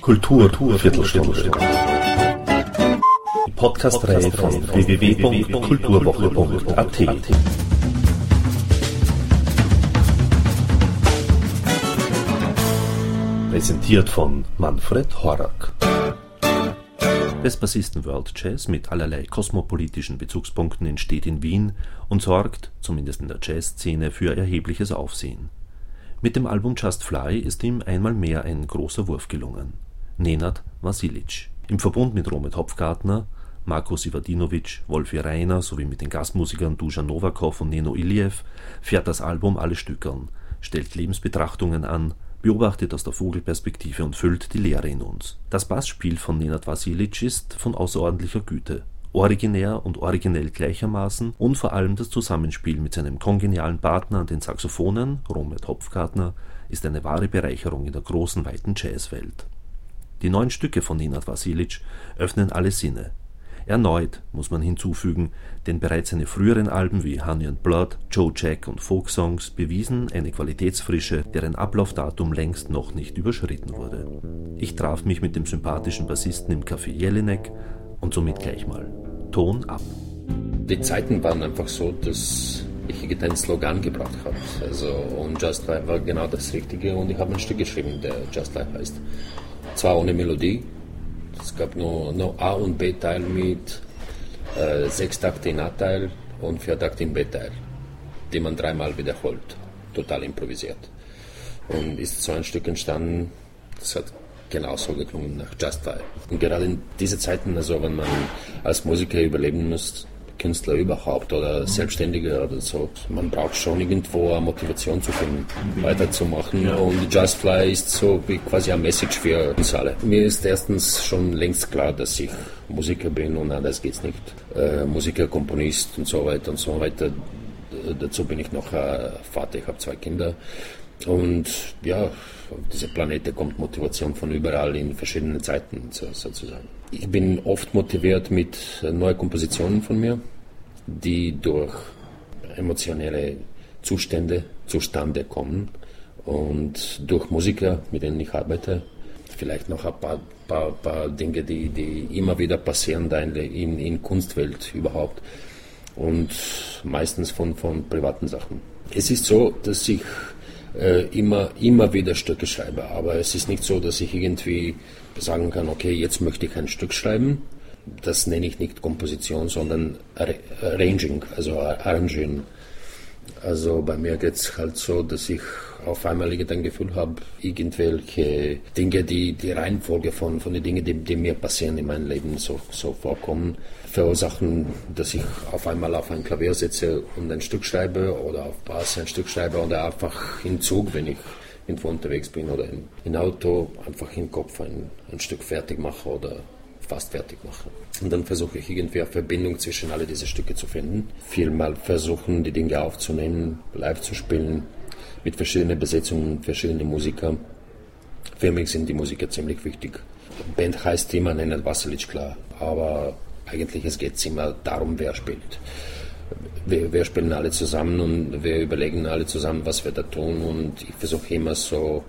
Kultur, Viertelstunde. Die Podcast-Reihe von www.kulturwoche.at. Präsentiert von Manfred Horak. Bassisten World Jazz mit allerlei kosmopolitischen Bezugspunkten entsteht in Wien und sorgt, zumindest in der Jazzszene, für erhebliches Aufsehen. Mit dem Album Just Fly ist ihm einmal mehr ein großer Wurf gelungen. Nenad Vasilic. Im Verbund mit Romet Hopfgartner, Marko Sivadinovic, Wolfi Reiner sowie mit den Gastmusikern Dusan Novakov und Neno Iliev fährt das Album alle Stückern, stellt Lebensbetrachtungen an, beobachtet aus der Vogelperspektive und füllt die Leere in uns. Das Bassspiel von Nenad Vasilic ist von außerordentlicher Güte originär und originell gleichermaßen und vor allem das Zusammenspiel mit seinem kongenialen Partner an den Saxophonen, Romet Hopfgartner, ist eine wahre Bereicherung in der großen, weiten Jazzwelt. Die neuen Stücke von Nenad Vasilic öffnen alle Sinne. Erneut muss man hinzufügen, denn bereits seine früheren Alben wie Honey and Blood, Joe Jack und Folk Songs bewiesen eine Qualitätsfrische, deren Ablaufdatum längst noch nicht überschritten wurde. Ich traf mich mit dem sympathischen Bassisten im Café Jelinek und somit gleich mal Ton ab. Die Zeiten waren einfach so, dass ich irgendeinen Slogan gebracht habe. Also, und Just Life war genau das Richtige und ich habe ein Stück geschrieben, der Just Life heißt. Zwar ohne Melodie, es gab nur, nur A- und B-Teil mit äh, sechs Takte in A-Teil und vier Takte in B-Teil, die man dreimal wiederholt, total improvisiert. Und ist so ein Stück entstanden, das hat genauso geklungen nach Just Fire. Und gerade in diesen Zeiten, also wenn man als Musiker überleben muss, Künstler überhaupt oder Selbstständige oder so, man braucht schon irgendwo eine Motivation zu finden, weiterzumachen. Und Just Fly ist so wie quasi eine Message für uns alle. Mir ist erstens schon längst klar, dass ich Musiker bin und anders geht's nicht. Äh, Musiker, Komponist und so weiter und so weiter. Dazu bin ich noch äh, Vater, ich habe zwei Kinder. Und ja, auf diese Planete kommt Motivation von überall in verschiedenen Zeiten sozusagen. Ich bin oft motiviert mit neuen Kompositionen von mir, die durch emotionelle Zustände zustande kommen und durch Musiker, mit denen ich arbeite, vielleicht noch ein paar, paar, paar Dinge, die, die immer wieder passieren in, in Kunstwelt überhaupt und meistens von, von privaten Sachen. Es ist so, dass ich äh, immer, immer wieder Stücke schreibe. Aber es ist nicht so, dass ich irgendwie sagen kann, okay, jetzt möchte ich ein Stück schreiben. Das nenne ich nicht Komposition, sondern Arranging, also Arrangieren. Also bei mir geht es halt so, dass ich auf einmal ein Gefühl habe, irgendwelche Dinge, die die Reihenfolge von, von den Dingen, die, die mir passieren in meinem Leben so, so vorkommen, verursachen, dass ich auf einmal auf ein Klavier sitze und ein Stück schreibe oder auf Bass ein Stück schreibe oder einfach im Zug, wenn ich irgendwo unterwegs bin oder im, im Auto, einfach im Kopf ein, ein Stück fertig mache oder fast fertig mache. Und dann versuche ich irgendwie eine Verbindung zwischen alle diese Stücke zu finden. Vielmal versuchen, die Dinge aufzunehmen, live zu spielen, mit verschiedenen Besetzungen, verschiedenen Musikern. Für mich sind die Musiker ziemlich wichtig. Band heißt immer Nenad Vasilic, klar, aber eigentlich es geht immer darum, wer spielt. Wir, wir, spielen alle zusammen und wir überlegen alle zusammen, was wir da tun und ich versuche immer so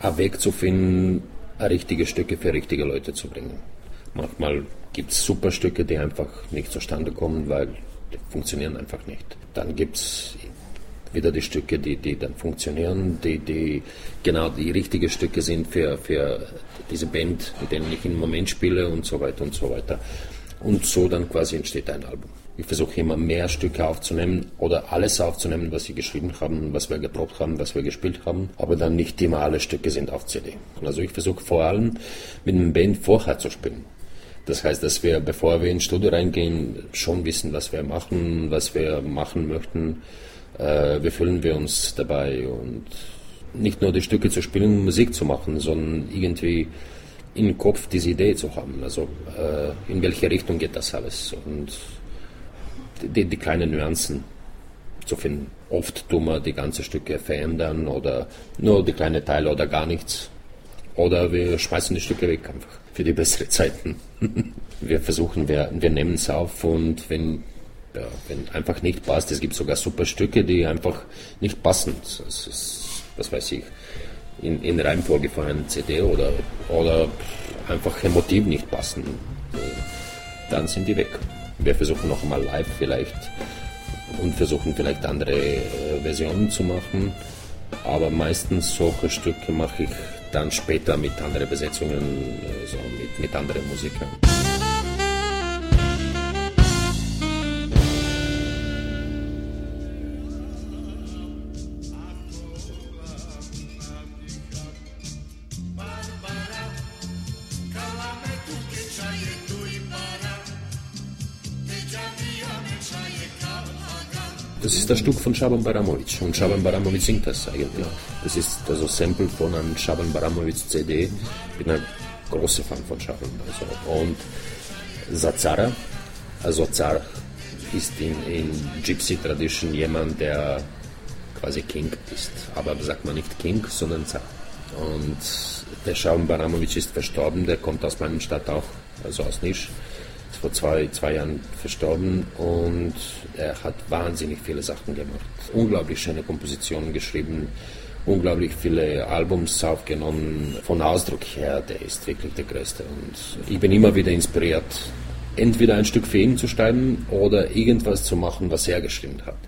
einen Weg zu finden, richtige Stücke für richtige Leute zu bringen. Manchmal gibt es super Stücke, die einfach nicht zustande kommen, weil die funktionieren einfach nicht. Dann gibt es wieder die Stücke, die, die dann funktionieren, die, die genau die richtigen Stücke sind für, für diese Band, mit denen ich im Moment spiele und so weiter und so weiter. Und so dann quasi entsteht ein Album. Ich versuche immer mehr Stücke aufzunehmen oder alles aufzunehmen, was sie geschrieben haben, was wir geprobt haben, was wir gespielt haben, aber dann nicht immer alle Stücke sind auf CD. Also ich versuche vor allem mit einem Band vorher zu spielen. Das heißt, dass wir, bevor wir ins Studio reingehen, schon wissen, was wir machen, was wir machen möchten. Äh, wie fühlen wir uns dabei und nicht nur die Stücke zu spielen, Musik zu machen, sondern irgendwie im Kopf diese Idee zu haben. Also äh, in welche Richtung geht das alles und die, die kleinen Nuancen zu finden. Oft tun wir die ganzen Stücke verändern oder nur die kleinen Teile oder gar nichts. Oder wir schmeißen die Stücke weg einfach für die besseren Zeiten. wir versuchen, wir, wir nehmen es auf und wenn Ja, wenn einfach nicht passt, es gibt sogar super Stücke, die einfach nicht passen. Das ist, was weiß ich, in, in Reihenfolge von einer CD oder, oder einfach emotiv nicht passen. Dann sind die weg. Wir versuchen noch einmal live vielleicht und versuchen vielleicht andere äh, Versionen zu machen. Aber meistens solche Stücke mache ich dann später mit anderen Besetzungen, äh, so mit, mit anderen Musikern. Das ist das Stück von Shaban Baramovic und Shaban Baramovic singt das eigentlich. Das ist also Sample von einem Shaban Baramovic CD. Ich bin ein großer Fan von Shaban. Also. Und Zazara, also Zar ist in, in Gypsy Tradition jemand, der quasi King ist. Aber sagt man nicht King, sondern Zar. Und der Shaban Baramovic ist verstorben, der kommt aus meiner Stadt auch, also aus Nisch vor zwei, zwei Jahren verstorben und er hat wahnsinnig viele Sachen gemacht. Unglaublich schöne Kompositionen geschrieben, unglaublich viele Albums aufgenommen. Von Ausdruck her, der ist wirklich der Größte. Und ich bin immer wieder inspiriert, entweder ein Stück für ihn zu schreiben oder irgendwas zu machen, was er geschrieben hat.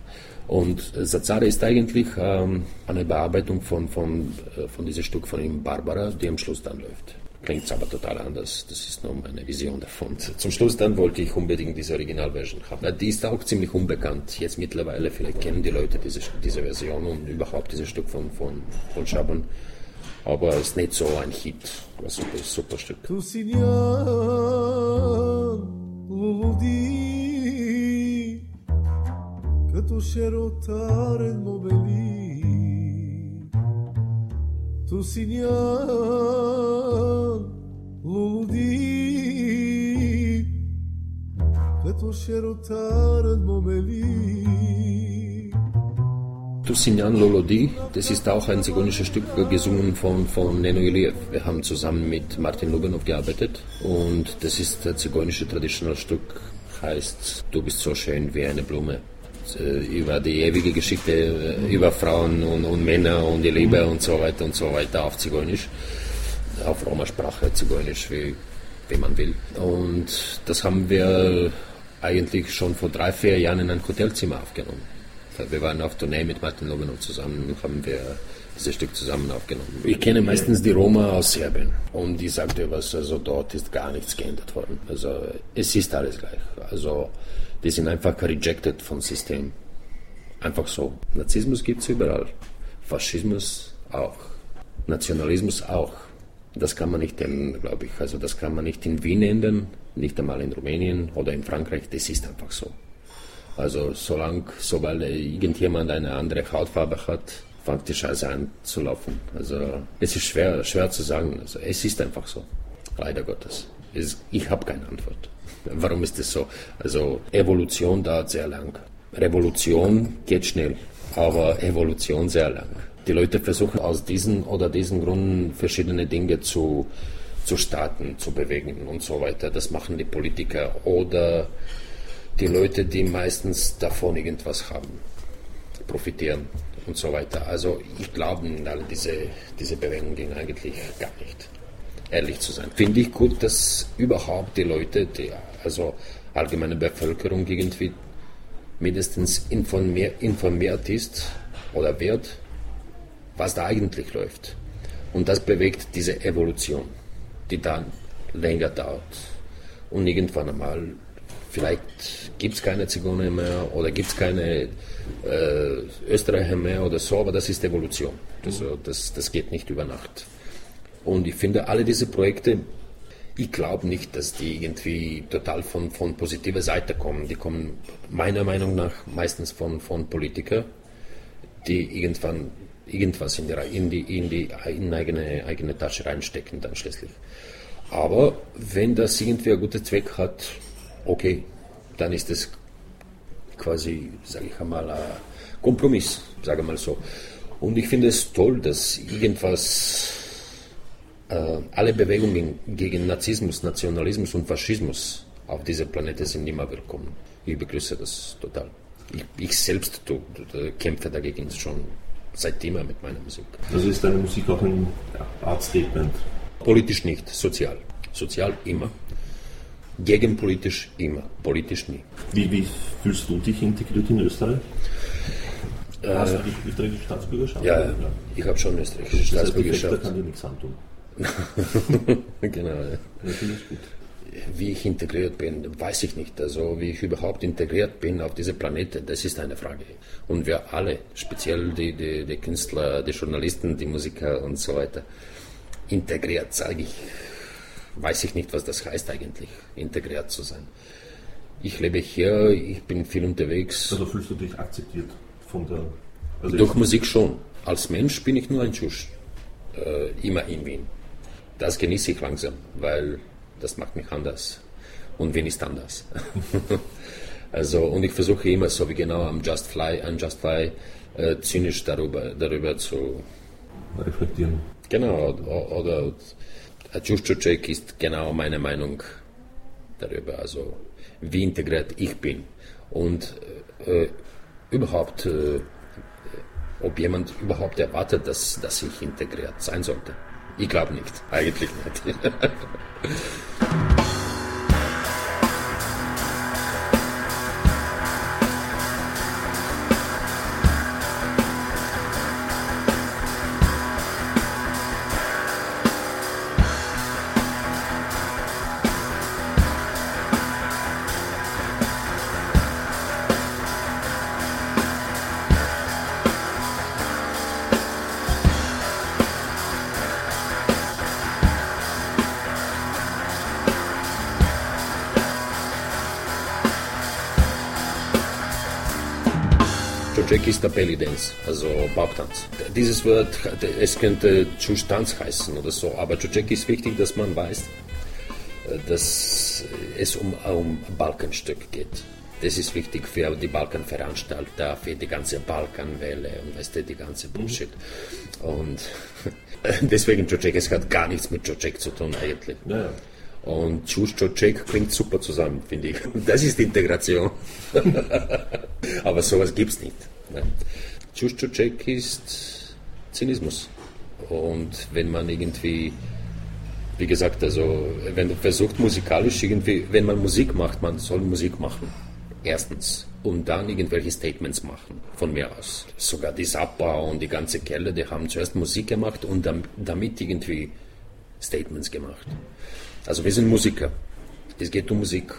Und Sazare ist eigentlich ähm, eine Bearbeitung von, von, äh, von diesem Stück von ihm, Barbara, die am Schluss dann läuft klingt es aber total anders. Das ist nur meine Vision davon. Zum Schluss dann wollte ich unbedingt diese Originalversion haben. Die ist auch ziemlich unbekannt. Jetzt mittlerweile, vielleicht kennen die Leute diese, diese Version und überhaupt dieses Stück von, von, von Schaban. Aber es ist nicht so ein Hit. Ein super, super Stück. Că tu șerotare în tu signan ludi che tu scherutaren momeli Tusinyan Lolodi, das ist auch ein zigonisches Stück gesungen von, von Neno Iliev. Wir haben zusammen mit Martin Lubanov gearbeitet und das ist ein zigeunisches traditionelles Stück, heißt Du bist so schön wie eine Blume. Äh, über die ewige Geschichte äh, über Frauen und, und, Männer und die Liebe und so weiter und so weiter auf Zigeunisch, auf Roma-Sprache, Zigeunisch, wie, wie man will. Und das haben wir eigentlich schon vor drei, vier Jahren in ein Hotelzimmer aufgenommen. Wir waren auf Tournee mit Martin Lobanov zusammen und haben wir dieses Stück zusammen aufgenommen. Ich kenne meistens die Roma aus Serbien und die sagte was, also dort ist gar nichts geändert worden. Also es ist alles gleich. Also die sind einfach rejected vom System. Einfach so. Narzissmus gibt es überall. Faschismus auch. Nationalismus auch. Das kann man nicht ändern, glaube ich. Also das kann man nicht in Wien ändern, nicht einmal in Rumänien oder in Frankreich. Das ist einfach so. Also solange, sobald irgendjemand eine andere Hautfarbe hat, fängt die Scheiße an zu laufen. Also es ist schwer, schwer zu sagen. Also es ist einfach so. Leider Gottes. Es, ich habe keine Antwort. Warum ist das so? Also Evolution dauert sehr lang. Revolution geht schnell, aber Evolution sehr lang. Die Leute versuchen aus diesen oder diesen Gründen verschiedene Dinge zu, zu starten, zu bewegen und so weiter. Das machen die Politiker oder die Leute, die meistens davon irgendwas haben, profitieren und so weiter. Also ich glaube in all diese, diese Bewegungen eigentlich gar nicht ehrlich zu sein. Finde ich gut, dass überhaupt die Leute, die also allgemeine Bevölkerung irgendwie mindestens informiert, informiert ist oder wird, was da eigentlich läuft. Und das bewegt diese Evolution, die dann länger dauert. Und irgendwann einmal, vielleicht gibt es keine Zigeuner mehr oder gibt es keine äh, Österreicher mehr oder so, aber das ist Evolution. Also das, das geht nicht über Nacht. Und ich finde, alle diese Projekte, ich glaube nicht, dass die irgendwie total von, von positiver Seite kommen. Die kommen meiner Meinung nach meistens von, von Politikern, die irgendwann irgendwas in die, in die, in die in eigene, eigene Tasche reinstecken dann schließlich. Aber wenn das irgendwie einen guten Zweck hat, okay, dann ist es quasi, sage ich einmal, ein Kompromiss, sage mal so. Und ich finde es toll, dass irgendwas alle Bewegungen gegen Narzissmus, Nationalismus und Faschismus auf dieser Planete sind immer willkommen. Ich begrüße das total. Ich, ich selbst tu, kämpfe dagegen schon seit immer mit meiner Musik. Also ist deine Musik auch ein Art Statement? Politisch nicht, sozial. Sozial immer. Gegenpolitisch immer, politisch nie. Wie, wie fühlst du dich integriert in Österreich? Äh, Hast du die österreichische Staatsbürgerschaft? Ja, ja. ich habe schon österreichische das Staatsbürgerschaft. Da kann dir nichts antun. genau, ja. Wie ich integriert bin, weiß ich nicht. Also wie ich überhaupt integriert bin auf diese Planete, das ist eine Frage. Und wir alle, speziell die, die, die Künstler, die Journalisten, die Musiker und so weiter, integriert, sage ich, weiß ich nicht, was das heißt eigentlich, integriert zu sein. Ich lebe hier, ich bin viel unterwegs. Also fühlst du dich akzeptiert von der... Also Durch Musik schon. Als Mensch bin ich nur ein Tschusch. Äh, immer in Wien. Das genieße ich langsam, weil das macht mich anders. Und Wien ist anders. also, und ich versuche immer, so wie genau am Just Fly, an Just Fly, äh, zynisch darüber, darüber zu reflektieren. Genau, oder, oder Juszczyk ist genau meine Meinung darüber, also wie integriert ich bin und äh, überhaupt, äh, ob jemand überhaupt erwartet, dass, dass ich integriert sein sollte. Ich glaube nicht, eigentlich nicht. Jack ist der Belly Dance, also Bauchtanz. Dieses Wort, es könnte Tanz heißen oder so, aber Jack ist wichtig, dass man weiß, dass es um, um Balkanstück geht. Das ist wichtig für die Balkanveranstalter, für die ganze Balkanwelle und weißt du, die ganze Bullshit. Und deswegen Jocek, es hat gar nichts mit Jocek zu tun eigentlich. Ja. Und Jocek klingt super zusammen, finde ich. Das ist Integration. Aber sowas gibt es nicht. Tschuschczek ist Zynismus. Und wenn man irgendwie, wie gesagt, also wenn du versucht musikalisch irgendwie, wenn man Musik macht, man soll Musik machen. Erstens. Und dann irgendwelche Statements machen, von mir aus. Sogar die Zappa und die ganze Kelle, die haben zuerst Musik gemacht und damit irgendwie Statements gemacht. Also wir sind Musiker. Es geht um Musik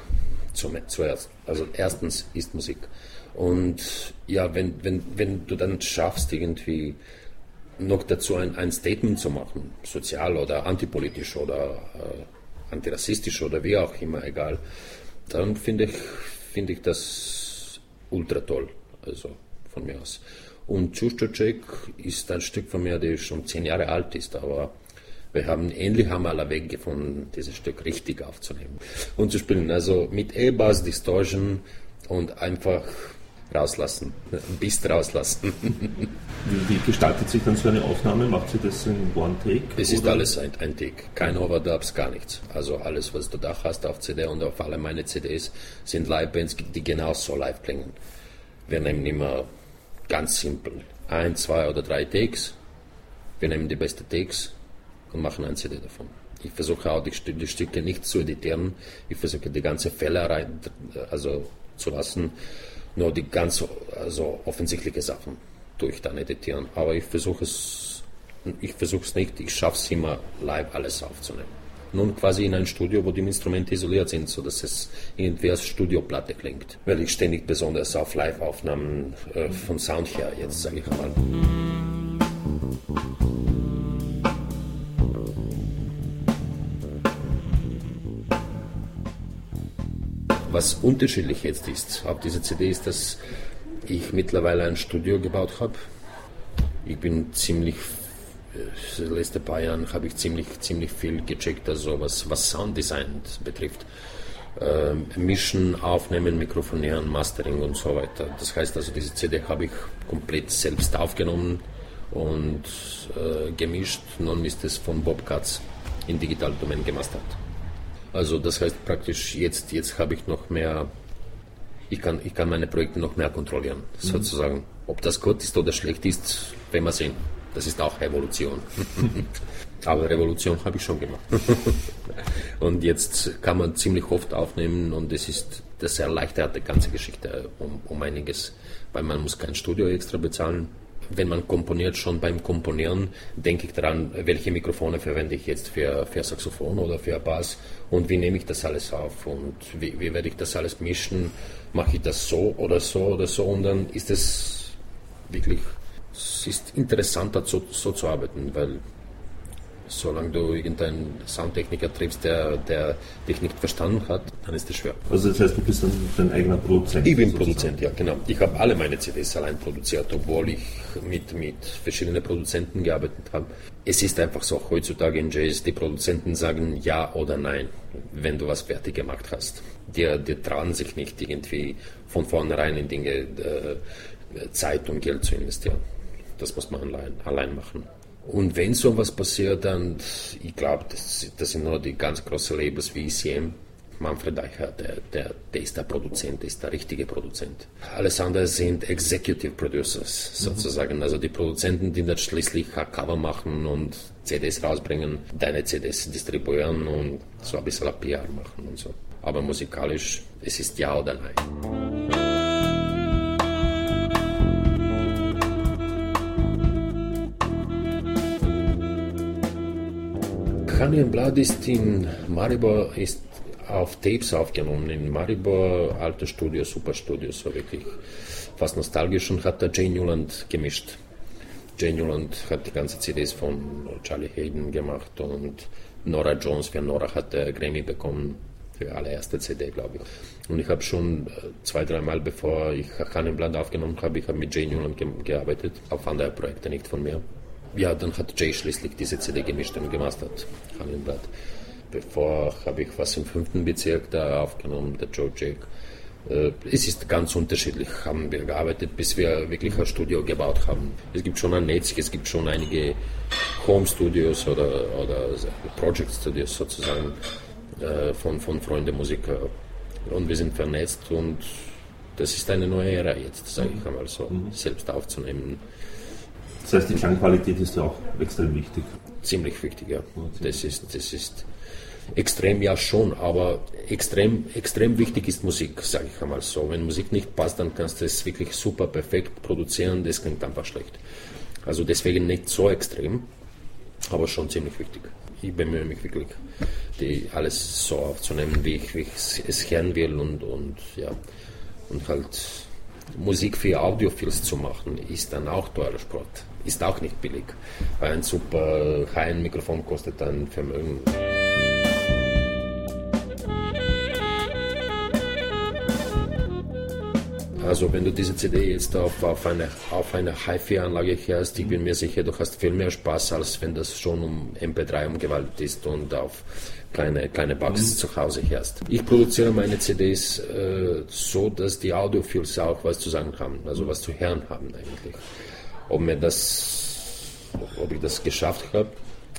zuerst. Also erstens ist Musik. Und ja, wenn, wenn, wenn du dann schaffst, irgendwie noch dazu ein, ein Statement zu machen, sozial oder antipolitisch oder äh, antirassistisch oder wie auch immer, egal, dann finde ich, finde ich das ultra toll, also von mir aus. Und Čuščoček ist ein Stück von mir, das schon zehn Jahre alt ist, aber wir haben endlich haben alle Weg gefunden, dieses Stück richtig aufzunehmen und zu spielen. Also mit E-Bass, Distortion und einfach rauslassen, ein bisschen rauslassen. Wie, wie, gestaltet sich dann so eine Aufnahme? Macht sie das in One Take? Es ist alles ein, ein Take, kein Overdubs, gar nichts. Also alles, was du da hast auf CD und auf alle meine CDs, sind Live-Bands, die genau so live klingen. Wir nehmen immer ganz simpel ein, zwei oder drei Takes. Wir nehmen die besten Takes und machen ein CD davon. Ich versuche auch die, die Stücke nicht zu editieren. Ich versuche die ganze Fälle rein, also zu lassen nur die ganz also offensichtliche Sachen tue ich dann editieren. Aber ich versuche es, ich versuche es nicht, ich schaffe es immer live alles aufzunehmen. Nun quasi in ein Studio, wo die Instrumente isoliert sind, sodass es irgendwie als Studioplatte klingt. Weil ich ständig besonders auf Live-Aufnahmen äh, von Sound her, jetzt sage ich mal. Was unterschiedlich jetzt ist auf dieser CD ist, dass ich mittlerweile ein Studio gebaut habe. Ich bin ziemlich, äh, in den letzten paar Jahren habe ich ziemlich, ziemlich viel gecheckt, also was, was Sounddesign betrifft. Ähm, mischen, aufnehmen, mikrofonieren, Mastering und so weiter. Das heißt also, diese CD habe ich komplett selbst aufgenommen und äh, gemischt. Nun ist es von Bobcats in Digital Domain gemastert. Also das heißt praktisch jetzt, jetzt habe ich noch mehr ich kann, ich kann meine Projekte noch mehr kontrollieren, mhm. sozusagen. Ob das gut ist oder schlecht ist, werden wir sehen. Das ist auch Evolution. Aber Revolution habe ich schon gemacht. und jetzt kann man ziemlich oft aufnehmen und es ist, das erleichtert die ganze Geschichte um, um einiges, weil man muss kein Studio extra bezahlen. Wenn man komponiert, schon beim Komponieren, denke ich daran, welche Mikrofone verwende ich jetzt für, für Saxophon oder für Bass und wie nehme ich das alles auf und wie, wie werde ich das alles mischen, mache ich das so oder so oder so? Und dann ist es wirklich, es ist interessanter so, so zu arbeiten, weil solange du irgendeinen Soundtechniker triffst, der, der dich nicht verstanden hat, dann ist das schwer. Also das heißt, du bist dann dein eigener Produzent? Ich bin sozusagen. Produzent, ja genau. Ich habe alle meine CDs allein produziert, obwohl ich mit, mit verschiedenen Produzenten gearbeitet habe. Es ist einfach so, heutzutage in Jazz, die Produzenten sagen ja oder nein, wenn du was fertig gemacht hast. Die, die trauen sich nicht irgendwie von vornherein in Dinge äh, Zeit und Geld zu investieren. Das muss man allein, allein machen. Und wenn sowas passiert, dann, ich glaube, das, das, sind nur die ganz großen Labels wie ECM. Manfred Eicher, der, der, der ist der Produzent, ist der richtige Produzent. Alles andere sind Executive Producers sozusagen, mhm. also die Produzenten, die dann schließlich Cover machen und CDs rausbringen, deine CDs distribuieren und so ein bisschen PR machen und so. Aber musikalisch, es ist ja oder nein. Blood ist in Maribor ist auf Tapes aufgenommen. In Maribor, alte Studio, super Studio, so wirklich fast nostalgisch und hat da Jane Newland gemischt. Jane Newland hat die ganze CDs von Charlie Hayden gemacht und Nora Jones, für Nora hat der Grammy bekommen für allererste CD, glaube ich. Und ich habe schon äh, zwei, dreimal, bevor ich Blood aufgenommen habe, ich habe mit Jane Newland ge gearbeitet, auf andere Projekte, nicht von mir ja, dann hat Jay schließlich diese CD gemischt und gemastert, Kaliningrad. Bevor habe ich was im fünften Bezirk da aufgenommen, der Joe Jake. Äh, es ist ganz unterschiedlich, haben wir gearbeitet, bis wir wirklich ein Studio gebaut haben. Es gibt schon ein Netz, es gibt schon einige Home Studios oder, oder Project Studios sozusagen äh, von, von Freunden Musiker. Und wir sind vernetzt und das ist eine neue Ära jetzt, sage ich einmal so, mhm. selbst aufzunehmen. Das heißt, die Klangqualität ist ja auch extrem wichtig. Ziemlich wichtig, ja. Das ist, das ist extrem ja schon, aber extrem, extrem wichtig ist Musik, sage ich einmal so. Wenn Musik nicht passt, dann kannst du es wirklich super perfekt produzieren, das klingt einfach schlecht. Also deswegen nicht so extrem, aber schon ziemlich wichtig. Ich bemühe mich wirklich, die alles so aufzunehmen, wie ich, wie ich es hören will und, und ja, und halt Musik für Audiophiles zu machen, ist dann auch teurer Sport. Ist auch nicht billig. Ein super High-Mikrofon kostet dann Vermögen. Also wenn du diese CD jetzt auf, auf eine, auf eine HiFi-Anlage hörst, ich bin mir sicher, du hast viel mehr Spaß, als wenn das schon um MP3 umgewandelt ist und auf kleine, kleine Bugs mhm. zu Hause hörst. Ich produziere meine CDs äh, so, dass die Audiophiles auch was zu sagen haben, also was zu hören haben eigentlich. Ob mir das, ob ich das geschafft habe,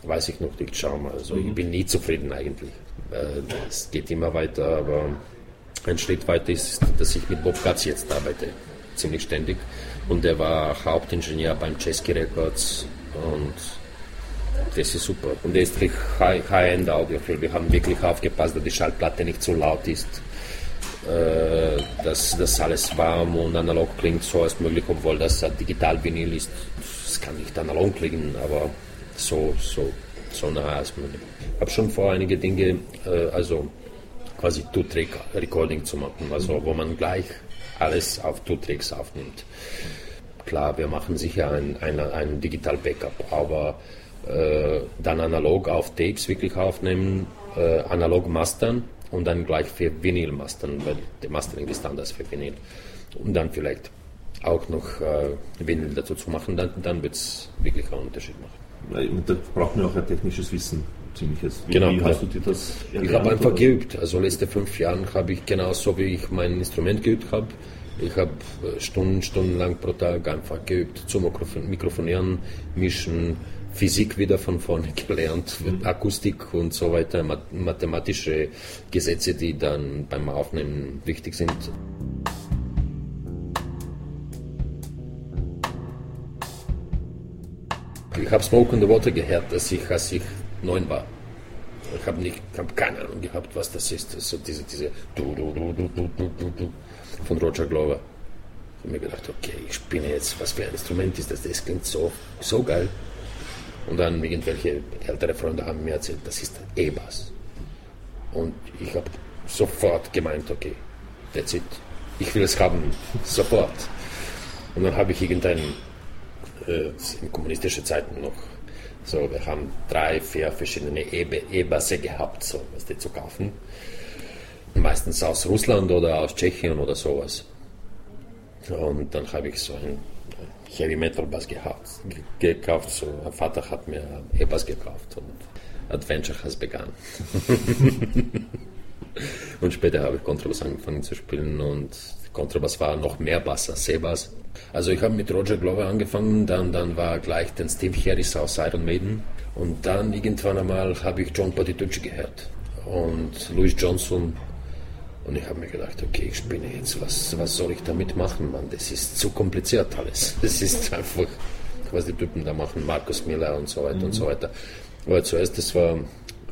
weiß ich noch nicht. Schau mal. Also mhm. ich bin nie zufrieden eigentlich. Äh, es geht immer weiter, aber ein Schritt weiter ist, dass ich mit Bob Katz jetzt arbeite, ziemlich ständig. Und er war Hauptingenieur beim Chesky Records und das ist super. Und er ist High-End Audio. Wir haben wirklich aufgepasst, dass die Schallplatte nicht zu laut ist, dass das alles warm und analog klingt, so als möglich, obwohl das Digital-Vinyl ist. Es kann nicht analog klingen, aber so, so, so nah als möglich. Ich habe schon vor, einige Dinge, äh, also quasi Two-Track-Recording zu machen, also wo man gleich alles auf Two-Tracks aufnimmt. Klar, wir machen sicher ein, ein, ein Digital-Backup, aber äh, dann analog auf Tapes wirklich aufnehmen, äh, analog mastern und dann gleich für Vinyl mastern, weil der Mastering ist anders für Vinyl. Und dann vielleicht auch noch äh, Vinyl dazu zu machen, dann, dann wird es wirklich einen Unterschied machen. Und da braucht man auch ein technisches Wissen ziemliches. Wie, genau, wie hast du dir das Ich habe einfach oder? geübt. Also letzte fünf Jahre habe ich genauso wie ich mein Instrument geübt habe. Ich habe äh, Stunden, stundenlang pro Tag einfach geübt, zum Mikrofonieren, Mischen, Physik wieder von vorne gelernt, mhm. Akustik und so weiter, mathematische Gesetze, die dann beim Aufnehmen wichtig sind. Ich habe Smoke the Water gehört, als ich, als ich neun war. Ich habe hab keine Ahnung gehabt, was das ist. So diese, diese du, du, du, du, du, du, du, von Roger Glover. Ich habe mir gedacht, okay, ich spinne jetzt, was für ein Instrument ist das? Das klingt so, so geil. Und dann irgendwelche ältere Freunde haben mir erzählt, das ist E-Bass. Und ich habe sofort gemeint, okay, that's it. Ich will es haben, sofort. Und dann habe ich irgendein, äh, in kommunistischen Zeiten noch, so, wir haben drei, vier verschiedene E-Basse gehabt, so, was die zu kaufen. Meistens aus Russland oder aus Tschechien oder sowas. Und dann habe ich so einen Heavy Metal Bass gehabt, gekauft. So, mein Vater hat mir E-Bass gekauft und Adventure has begann. und später habe ich Kontrabass angefangen zu spielen und Kontrabass war noch mehr Bass als C-Bass. Also ich habe mit Roger Glover angefangen, dann, dann war gleich den Steve Harris aus Iron Maiden und dann irgendwann einmal habe ich John Patitucci gehört und Louis Johnson und ich habe mir gedacht, okay, ich spinne jetzt, was, was soll ich damit machen, Mann? Das ist zu kompliziert alles. Das ist einfach, was die Typen da machen, Markus Miller und so weiter mhm. und so mhm. weiter. Aber zuerst, das war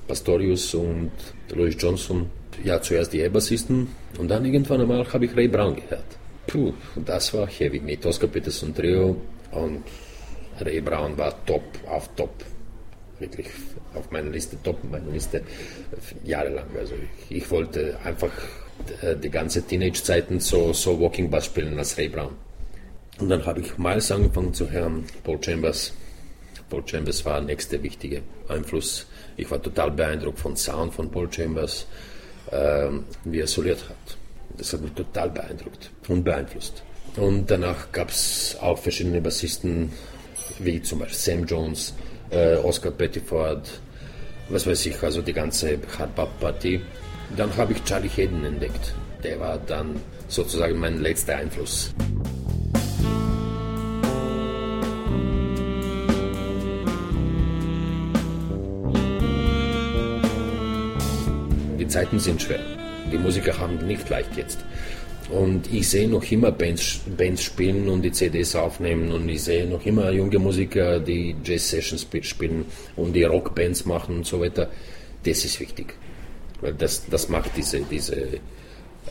Pastorius und Louis Johnson, ja, zuerst die E-Bassisten und dann irgendwann einmal habe ich Ray Brown gehört. Puh, das war heavy mit Oscar Peterson Trio und Ray Brown war top auf top. Wirklich auf meiner Liste, top meine Liste jahrelang. Also ich, ich wollte einfach die ganze Teenage-Zeiten so, so Walking Bass spielen als Ray Brown. Und dann habe ich Miles angefangen zu hören, Paul Chambers. Paul Chambers war der nächste wichtige Einfluss. Ich war total beeindruckt von Sound von Paul Chambers, äh, wie er soliert hat. Das hat mich total beeindruckt und beeinflusst. Und danach gab es auch verschiedene Bassisten, wie zum Beispiel Sam Jones, äh, Oscar Pettiford, was weiß ich, also die ganze Hardbop-Partie. Dann habe ich Charlie Hayden entdeckt. Der war dann sozusagen mein letzter Einfluss. Die Zeiten sind schwer. Die Musiker haben nicht leicht jetzt. Und ich sehe noch immer Bands, Bands spielen und die CDs aufnehmen und ich sehe noch immer junge Musiker, die Jazz-Sessions spielen und die Rockbands machen und so weiter. Das ist wichtig. Das, das macht diese, diese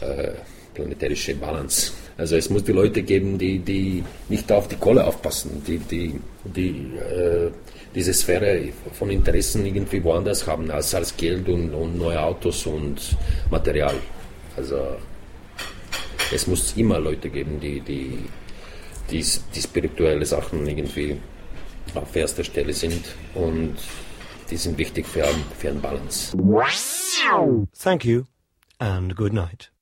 äh, planetärische Balance. Also es muss die Leute geben, die, die nicht auf die Kohle aufpassen, die, die, die äh, diese Sphäre von Interessen irgendwie woanders haben als, als Geld und, und neue Autos und Material. Also es muss immer Leute geben, die, die, die, die spirituelle Sachen irgendwie auf erster Stelle sind und die sind wichtig für, einen Balance. Thank you and good night.